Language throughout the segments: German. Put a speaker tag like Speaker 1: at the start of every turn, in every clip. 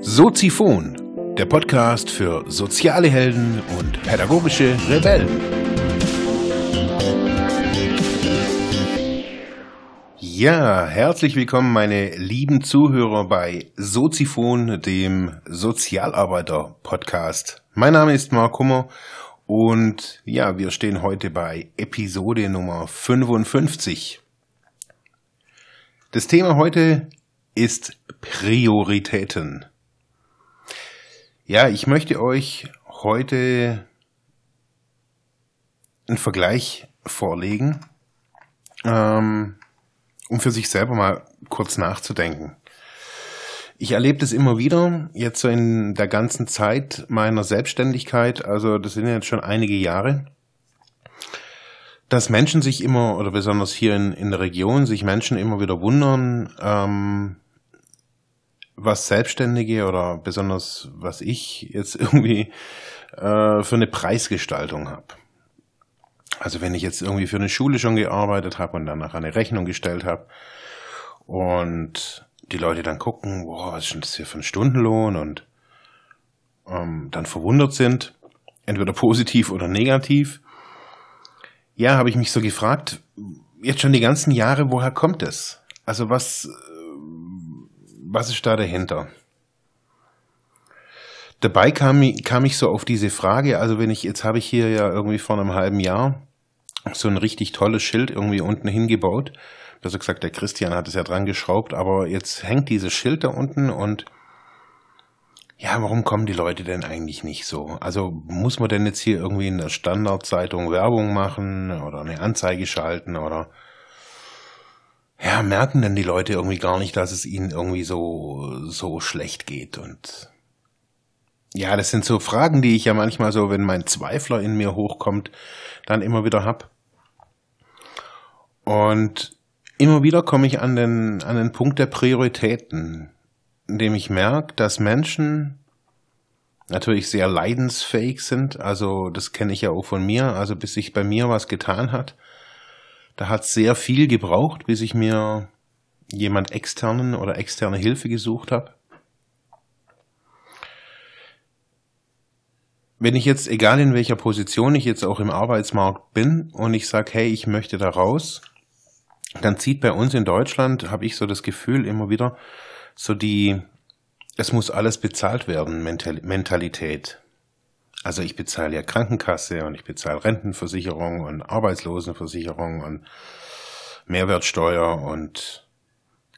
Speaker 1: Soziphon, der Podcast für soziale Helden und pädagogische Rebellen. Ja, herzlich willkommen, meine lieben Zuhörer bei Soziphon, dem Sozialarbeiter-Podcast. Mein Name ist Mark Hummer und ja, wir stehen heute bei Episode Nummer 55. Das Thema heute ist Prioritäten. Ja, ich möchte euch heute einen Vergleich vorlegen, ähm, um für sich selber mal kurz nachzudenken. Ich erlebe das immer wieder, jetzt so in der ganzen Zeit meiner Selbstständigkeit, also das sind jetzt schon einige Jahre, dass Menschen sich immer, oder besonders hier in, in der Region, sich Menschen immer wieder wundern, ähm, was Selbstständige oder besonders was ich jetzt irgendwie äh, für eine Preisgestaltung habe. Also wenn ich jetzt irgendwie für eine Schule schon gearbeitet habe und danach eine Rechnung gestellt habe und die Leute dann gucken, boah, was ist denn das hier für ein Stundenlohn und ähm, dann verwundert sind, entweder positiv oder negativ. Ja, habe ich mich so gefragt, jetzt schon die ganzen Jahre, woher kommt es? Also was, was ist da dahinter? Dabei kam, kam ich so auf diese Frage, also wenn ich, jetzt habe ich hier ja irgendwie vor einem halben Jahr so ein richtig tolles Schild irgendwie unten hingebaut. Besser gesagt, der Christian hat es ja dran geschraubt, aber jetzt hängt dieses Schild da unten und ja, warum kommen die Leute denn eigentlich nicht so? Also muss man denn jetzt hier irgendwie in der Standardzeitung Werbung machen oder eine Anzeige schalten oder ja, merken denn die Leute irgendwie gar nicht, dass es ihnen irgendwie so, so schlecht geht und ja, das sind so Fragen, die ich ja manchmal so, wenn mein Zweifler in mir hochkommt, dann immer wieder hab. Und immer wieder komme ich an den, an den Punkt der Prioritäten, in dem ich merke, dass Menschen natürlich sehr leidensfähig sind. Also das kenne ich ja auch von mir. Also bis sich bei mir was getan hat, da hat es sehr viel gebraucht, bis ich mir jemand externen oder externe Hilfe gesucht habe. Wenn ich jetzt, egal in welcher Position ich jetzt auch im Arbeitsmarkt bin und ich sage, hey, ich möchte da raus, dann zieht bei uns in Deutschland, habe ich so das Gefühl immer wieder, so die, es muss alles bezahlt werden, Mentalität. Also ich bezahle ja Krankenkasse und ich bezahle Rentenversicherung und Arbeitslosenversicherung und Mehrwertsteuer und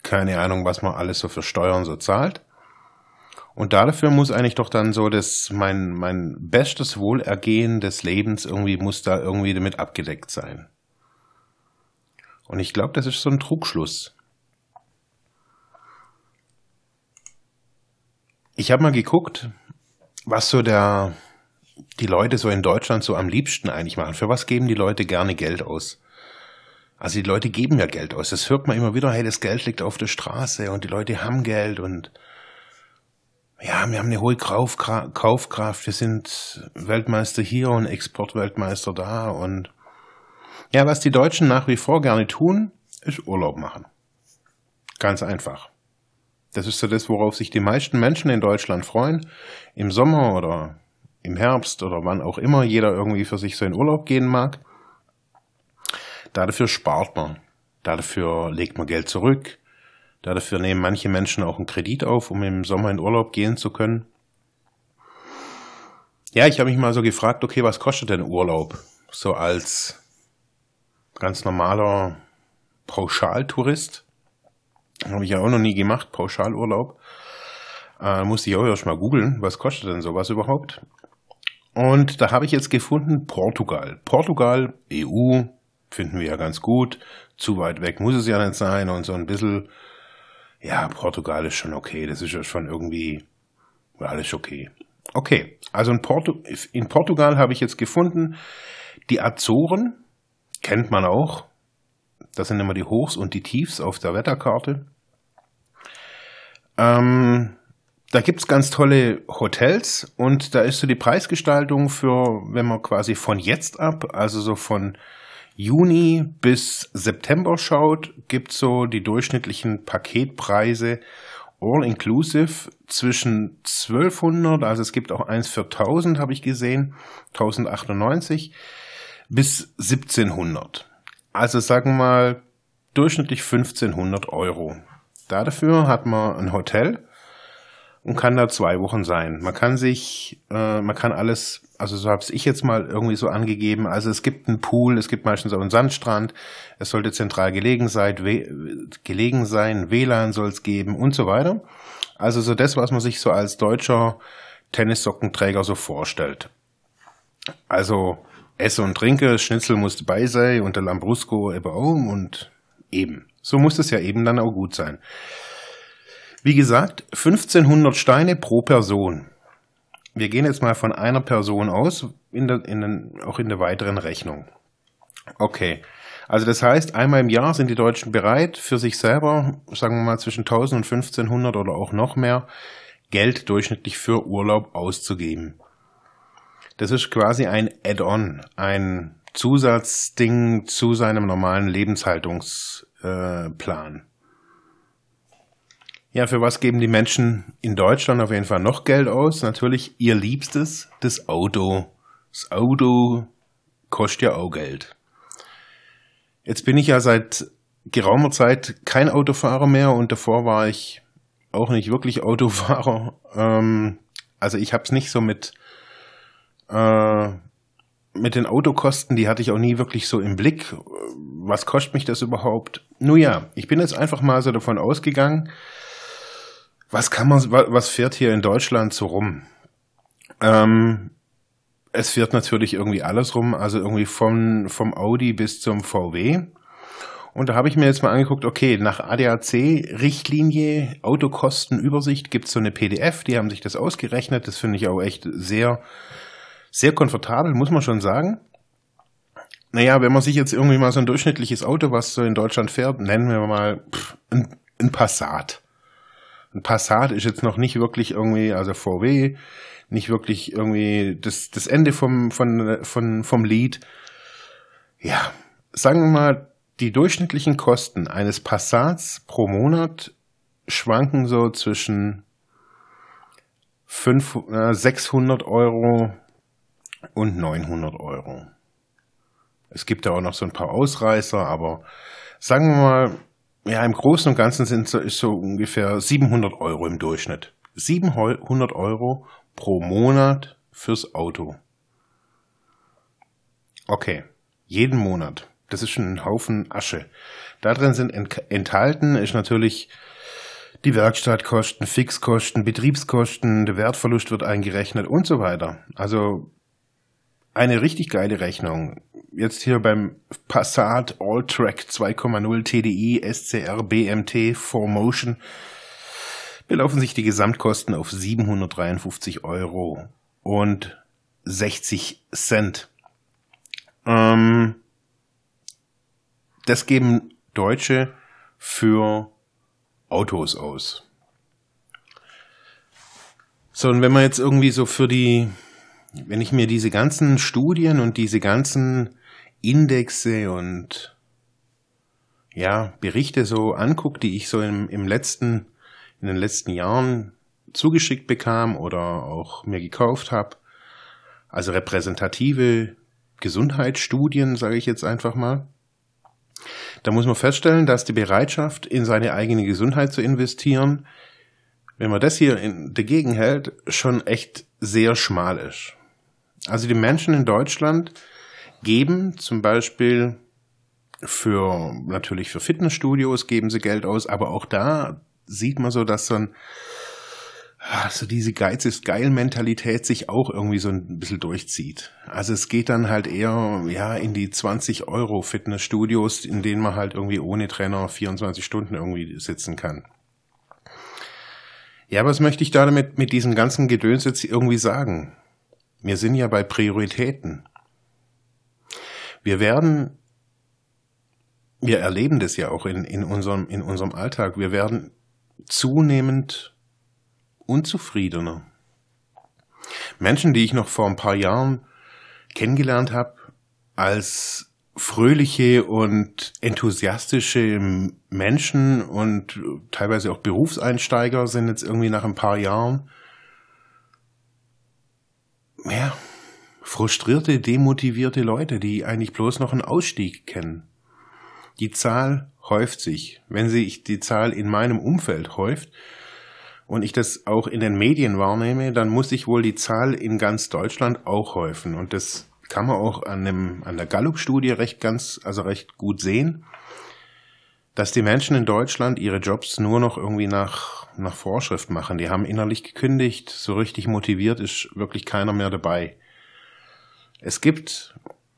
Speaker 1: keine Ahnung, was man alles so für Steuern so zahlt. Und dafür muss eigentlich doch dann so das, mein, mein bestes Wohlergehen des Lebens irgendwie muss da irgendwie damit abgedeckt sein. Und ich glaube, das ist so ein Trugschluss. Ich habe mal geguckt, was so der, die Leute so in Deutschland so am liebsten eigentlich machen. Für was geben die Leute gerne Geld aus? Also die Leute geben ja Geld aus. Das hört man immer wieder, hey, das Geld liegt auf der Straße und die Leute haben Geld und ja, wir haben eine hohe Kaufkraft, wir sind Weltmeister hier und Exportweltmeister da und ja, was die Deutschen nach wie vor gerne tun, ist Urlaub machen. Ganz einfach. Das ist so das, worauf sich die meisten Menschen in Deutschland freuen. Im Sommer oder im Herbst oder wann auch immer jeder irgendwie für sich so in Urlaub gehen mag. Dafür spart man. Dafür legt man Geld zurück. Dafür nehmen manche Menschen auch einen Kredit auf, um im Sommer in Urlaub gehen zu können. Ja, ich habe mich mal so gefragt, okay, was kostet denn Urlaub? So als ganz normaler Pauschaltourist. Habe ich ja auch noch nie gemacht, Pauschalurlaub. Äh, musste ich auch erst mal googeln, was kostet denn sowas überhaupt? Und da habe ich jetzt gefunden Portugal. Portugal, EU, finden wir ja ganz gut. Zu weit weg muss es ja nicht sein und so ein bisschen, ja, Portugal ist schon okay. Das ist ja schon irgendwie, alles okay. Okay, also in, Portu in Portugal habe ich jetzt gefunden, die Azoren, kennt man auch. Das sind immer die Hochs und die Tiefs auf der Wetterkarte. Ähm, da es ganz tolle Hotels und da ist so die Preisgestaltung für, wenn man quasi von jetzt ab, also so von Juni bis September schaut, gibt's so die durchschnittlichen Paketpreise all inclusive zwischen 1200, also es gibt auch eins für 1000, habe ich gesehen, 1098 bis 1700. Also sagen wir mal durchschnittlich 1500 Euro. Dafür hat man ein Hotel und kann da zwei Wochen sein. Man kann sich, äh, man kann alles, also so habe ich jetzt mal irgendwie so angegeben. Also es gibt einen Pool, es gibt meistens auch einen Sandstrand. Es sollte zentral gelegen sein, gelegen sein, WLAN soll es geben und so weiter. Also so das, was man sich so als deutscher Tennissockenträger so vorstellt. Also Esse und Trinke, Schnitzel musste bei sein und der Lambrusco eben auch und eben. So muss es ja eben dann auch gut sein. Wie gesagt, 1500 Steine pro Person. Wir gehen jetzt mal von einer Person aus, in der, in den, auch in der weiteren Rechnung. Okay. Also das heißt, einmal im Jahr sind die Deutschen bereit, für sich selber, sagen wir mal zwischen 1000 und 1500 oder auch noch mehr, Geld durchschnittlich für Urlaub auszugeben. Das ist quasi ein Add-on, ein Zusatzding zu seinem normalen Lebenshaltungsplan. Ja, für was geben die Menschen in Deutschland auf jeden Fall noch Geld aus? Natürlich ihr Liebstes, das Auto. Das Auto kostet ja auch Geld. Jetzt bin ich ja seit geraumer Zeit kein Autofahrer mehr und davor war ich auch nicht wirklich Autofahrer. Ähm, also ich habe es nicht so mit äh, mit den Autokosten, die hatte ich auch nie wirklich so im Blick. Was kostet mich das überhaupt? Nun ja, ich bin jetzt einfach mal so davon ausgegangen, was kann man, was fährt hier in Deutschland so rum? Ähm, es fährt natürlich irgendwie alles rum, also irgendwie vom, vom Audi bis zum VW. Und da habe ich mir jetzt mal angeguckt, okay, nach ADAC-Richtlinie, Autokostenübersicht gibt es so eine PDF, die haben sich das ausgerechnet. Das finde ich auch echt sehr, sehr komfortabel, muss man schon sagen. Naja, wenn man sich jetzt irgendwie mal so ein durchschnittliches Auto, was so in Deutschland fährt, nennen wir mal pff, ein, ein Passat. Ein Passat ist jetzt noch nicht wirklich irgendwie, also VW, nicht wirklich irgendwie das, das Ende vom, von, von, vom Lied. Ja, sagen wir mal, die durchschnittlichen Kosten eines Passats pro Monat schwanken so zwischen 5, äh, 600 Euro und 900 Euro. Es gibt ja auch noch so ein paar Ausreißer, aber sagen wir mal, ja, im Großen und Ganzen sind so, ist so ungefähr 700 Euro im Durchschnitt. 700 Euro pro Monat fürs Auto. Okay, jeden Monat. Das ist schon ein Haufen Asche. Da drin sind enthalten ist natürlich die Werkstattkosten, Fixkosten, Betriebskosten, der Wertverlust wird eingerechnet und so weiter. Also eine richtig geile Rechnung jetzt hier beim Passat All-Track 2,0 TDI SCR BMT 4Motion belaufen sich die Gesamtkosten auf 753 Euro und 60 Cent. Ähm, das geben Deutsche für Autos aus. So, und wenn man jetzt irgendwie so für die, wenn ich mir diese ganzen Studien und diese ganzen Indexe und ja, Berichte so anguckt, die ich so im, im letzten, in den letzten Jahren zugeschickt bekam oder auch mir gekauft habe, also repräsentative Gesundheitsstudien, sage ich jetzt einfach mal, da muss man feststellen, dass die Bereitschaft, in seine eigene Gesundheit zu investieren, wenn man das hier in, dagegen hält, schon echt sehr schmal ist. Also die Menschen in Deutschland geben, zum Beispiel für natürlich für Fitnessstudios geben sie Geld aus, aber auch da sieht man so, dass so ein ah, so diese Geiz ist geil Mentalität sich auch irgendwie so ein bisschen durchzieht. Also es geht dann halt eher ja in die 20 Euro Fitnessstudios, in denen man halt irgendwie ohne Trainer 24 Stunden irgendwie sitzen kann. Ja, was möchte ich damit mit diesem ganzen Gedöns jetzt irgendwie sagen? Wir sind ja bei Prioritäten. Wir werden, wir erleben das ja auch in, in, unserem, in unserem Alltag, wir werden zunehmend unzufriedener. Menschen, die ich noch vor ein paar Jahren kennengelernt habe, als fröhliche und enthusiastische Menschen und teilweise auch Berufseinsteiger sind jetzt irgendwie nach ein paar Jahren ja, frustrierte, demotivierte Leute, die eigentlich bloß noch einen Ausstieg kennen. Die Zahl häuft sich. Wenn sich die Zahl in meinem Umfeld häuft und ich das auch in den Medien wahrnehme, dann muss sich wohl die Zahl in ganz Deutschland auch häufen. Und das kann man auch an, dem, an der Gallup-Studie recht ganz, also recht gut sehen, dass die Menschen in Deutschland ihre Jobs nur noch irgendwie nach, nach Vorschrift machen. Die haben innerlich gekündigt, so richtig motiviert ist wirklich keiner mehr dabei. Es gibt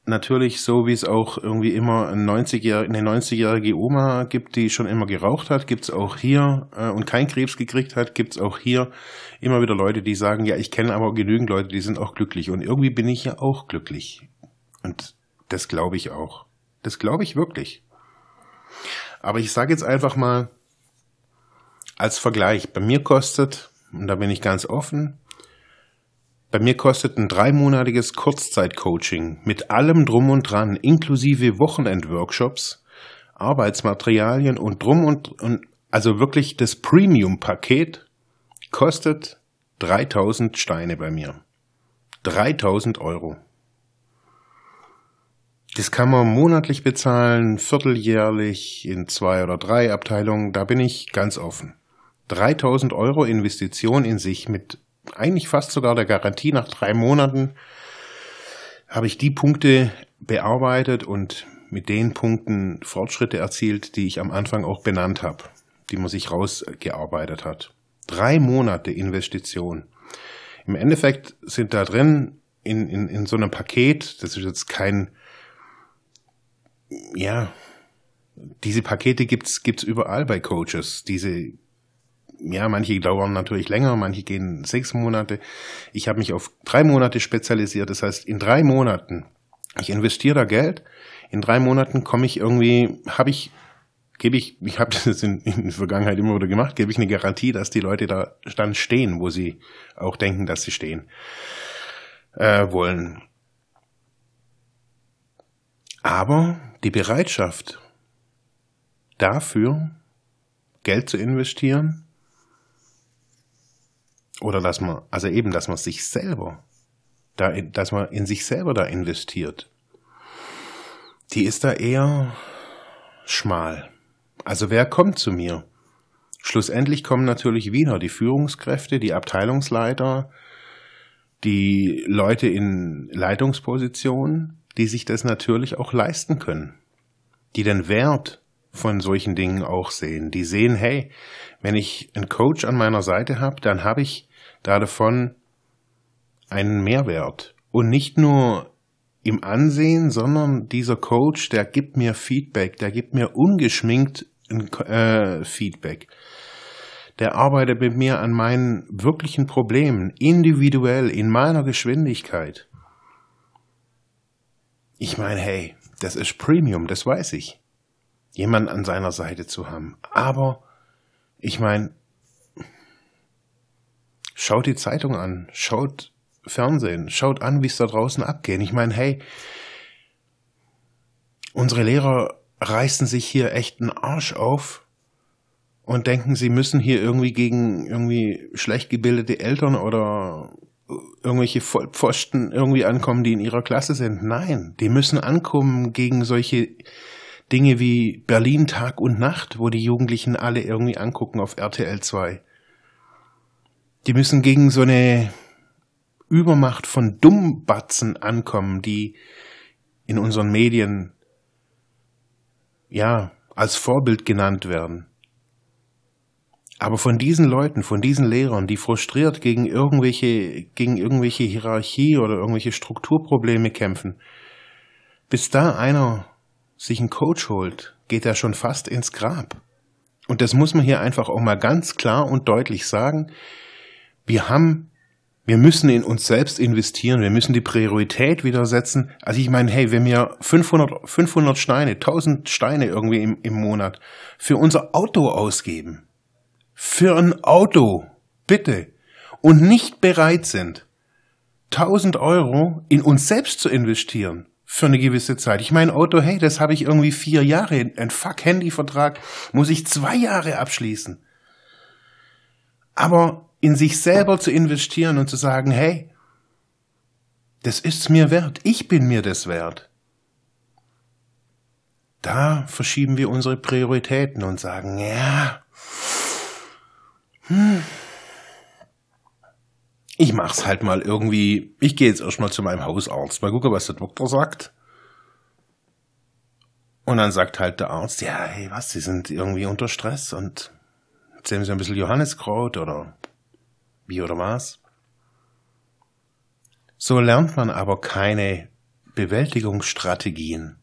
Speaker 1: natürlich so, wie es auch irgendwie immer eine 90-jährige Oma gibt, die schon immer geraucht hat, gibt es auch hier äh, und kein Krebs gekriegt hat, gibt es auch hier immer wieder Leute, die sagen, ja, ich kenne aber genügend Leute, die sind auch glücklich. Und irgendwie bin ich ja auch glücklich. Und das glaube ich auch. Das glaube ich wirklich. Aber ich sage jetzt einfach mal als Vergleich, bei mir kostet, und da bin ich ganz offen, bei mir kostet ein dreimonatiges Kurzzeitcoaching mit allem drum und dran, inklusive Wochenendworkshops, Arbeitsmaterialien und drum und, und also wirklich das Premium-Paket kostet 3000 Steine bei mir. 3000 Euro. Das kann man monatlich bezahlen, vierteljährlich in zwei oder drei Abteilungen, da bin ich ganz offen. 3000 Euro Investition in sich mit eigentlich fast sogar der Garantie nach drei Monaten habe ich die Punkte bearbeitet und mit den Punkten Fortschritte erzielt, die ich am Anfang auch benannt habe, die man sich rausgearbeitet hat. Drei Monate Investition. Im Endeffekt sind da drin in, in, in so einem Paket, das ist jetzt kein, ja, diese Pakete gibt's gibt's überall bei Coaches. Diese ja, manche dauern natürlich länger, manche gehen sechs Monate. Ich habe mich auf drei Monate spezialisiert. Das heißt, in drei Monaten, ich investiere da Geld, in drei Monaten komme ich irgendwie, habe ich, gebe ich, ich habe das in, in der Vergangenheit immer wieder gemacht, gebe ich eine Garantie, dass die Leute da dann stehen, wo sie auch denken, dass sie stehen äh, wollen. Aber die Bereitschaft dafür, Geld zu investieren, oder dass man, also eben, dass man sich selber, da, dass man in sich selber da investiert. Die ist da eher schmal. Also wer kommt zu mir? Schlussendlich kommen natürlich wieder die Führungskräfte, die Abteilungsleiter, die Leute in Leitungspositionen, die sich das natürlich auch leisten können, die den Wert von solchen Dingen auch sehen. Die sehen, hey, wenn ich einen Coach an meiner Seite habe, dann habe ich davon einen Mehrwert. Und nicht nur im Ansehen, sondern dieser Coach, der gibt mir Feedback, der gibt mir ungeschminkt äh, Feedback. Der arbeitet mit mir an meinen wirklichen Problemen, individuell, in meiner Geschwindigkeit. Ich meine, hey, das ist Premium, das weiß ich. Jemand an seiner Seite zu haben. Aber ich meine, schaut die Zeitung an, schaut Fernsehen, schaut an, wie es da draußen abgeht. Ich meine, hey, unsere Lehrer reißen sich hier echt einen Arsch auf und denken, sie müssen hier irgendwie gegen irgendwie schlecht gebildete Eltern oder irgendwelche Vollpfosten irgendwie ankommen, die in ihrer Klasse sind. Nein, die müssen ankommen gegen solche Dinge wie Berlin Tag und Nacht, wo die Jugendlichen alle irgendwie angucken auf RTL 2. Die müssen gegen so eine Übermacht von Dummbatzen ankommen, die in unseren Medien ja als Vorbild genannt werden. Aber von diesen Leuten, von diesen Lehrern, die frustriert gegen irgendwelche, gegen irgendwelche Hierarchie oder irgendwelche Strukturprobleme kämpfen, bis da einer sich einen Coach holt, geht er schon fast ins Grab. Und das muss man hier einfach auch mal ganz klar und deutlich sagen wir haben, wir müssen in uns selbst investieren, wir müssen die Priorität wieder setzen. Also ich meine, hey, wenn wir 500, 500 Steine, 1000 Steine irgendwie im, im Monat für unser Auto ausgeben, für ein Auto, bitte, und nicht bereit sind, 1000 Euro in uns selbst zu investieren, für eine gewisse Zeit. Ich mein Auto, hey, das habe ich irgendwie vier Jahre. Ein Fuck-Handy-Vertrag muss ich zwei Jahre abschließen. Aber in sich selber zu investieren und zu sagen, hey, das ist's mir wert. Ich bin mir das wert. Da verschieben wir unsere Prioritäten und sagen, ja, hm, ich mach's halt mal irgendwie. Ich gehe jetzt erstmal zu meinem Hausarzt, mal gucken, was der Doktor sagt. Und dann sagt halt der Arzt, ja, hey, was, Sie sind irgendwie unter Stress und erzählen Sie ein bisschen Johanniskraut oder wie oder was. So lernt man aber keine Bewältigungsstrategien.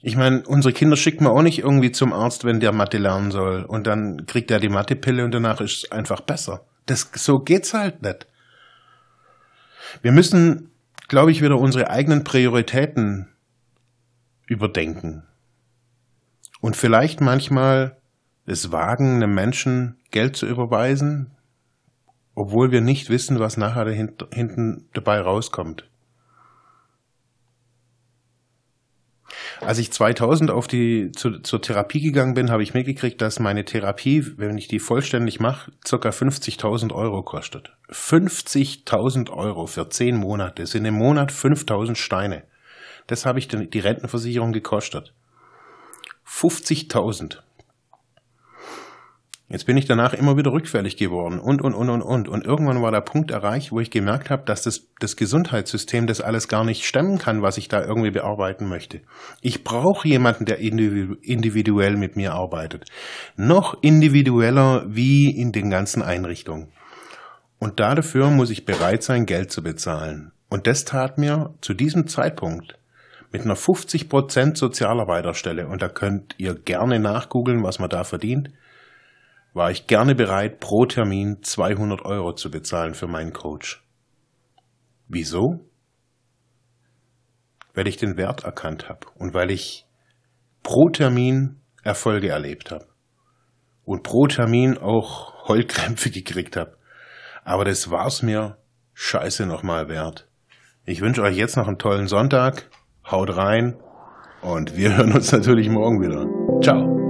Speaker 1: Ich meine, unsere Kinder schickt man auch nicht irgendwie zum Arzt, wenn der Mathe lernen soll. Und dann kriegt er die Mathepille und danach ist es einfach besser. Das, so geht's halt nicht. Wir müssen, glaube ich, wieder unsere eigenen Prioritäten überdenken. Und vielleicht manchmal es wagen, einem Menschen Geld zu überweisen, obwohl wir nicht wissen, was nachher hinten dabei rauskommt. Als ich 2000 auf die, zu, zur Therapie gegangen bin, habe ich mitgekriegt, dass meine Therapie, wenn ich die vollständig mache, ca. 50.000 Euro kostet. 50.000 Euro für 10 Monate sind im Monat 5.000 Steine. Das habe ich die Rentenversicherung gekostet. 50.000. Jetzt bin ich danach immer wieder rückfällig geworden und, und, und, und, und. Und irgendwann war der Punkt erreicht, wo ich gemerkt habe, dass das, das Gesundheitssystem das alles gar nicht stemmen kann, was ich da irgendwie bearbeiten möchte. Ich brauche jemanden, der individuell mit mir arbeitet. Noch individueller wie in den ganzen Einrichtungen. Und dafür muss ich bereit sein, Geld zu bezahlen. Und das tat mir zu diesem Zeitpunkt mit einer 50% Sozialarbeiterstelle, und da könnt ihr gerne nachgoogeln, was man da verdient, war ich gerne bereit, pro Termin 200 Euro zu bezahlen für meinen Coach. Wieso? Weil ich den Wert erkannt habe und weil ich pro Termin Erfolge erlebt habe und pro Termin auch Heulkrämpfe gekriegt habe. Aber das war's mir scheiße nochmal wert. Ich wünsche euch jetzt noch einen tollen Sonntag. Haut rein und wir hören uns natürlich morgen wieder. Ciao.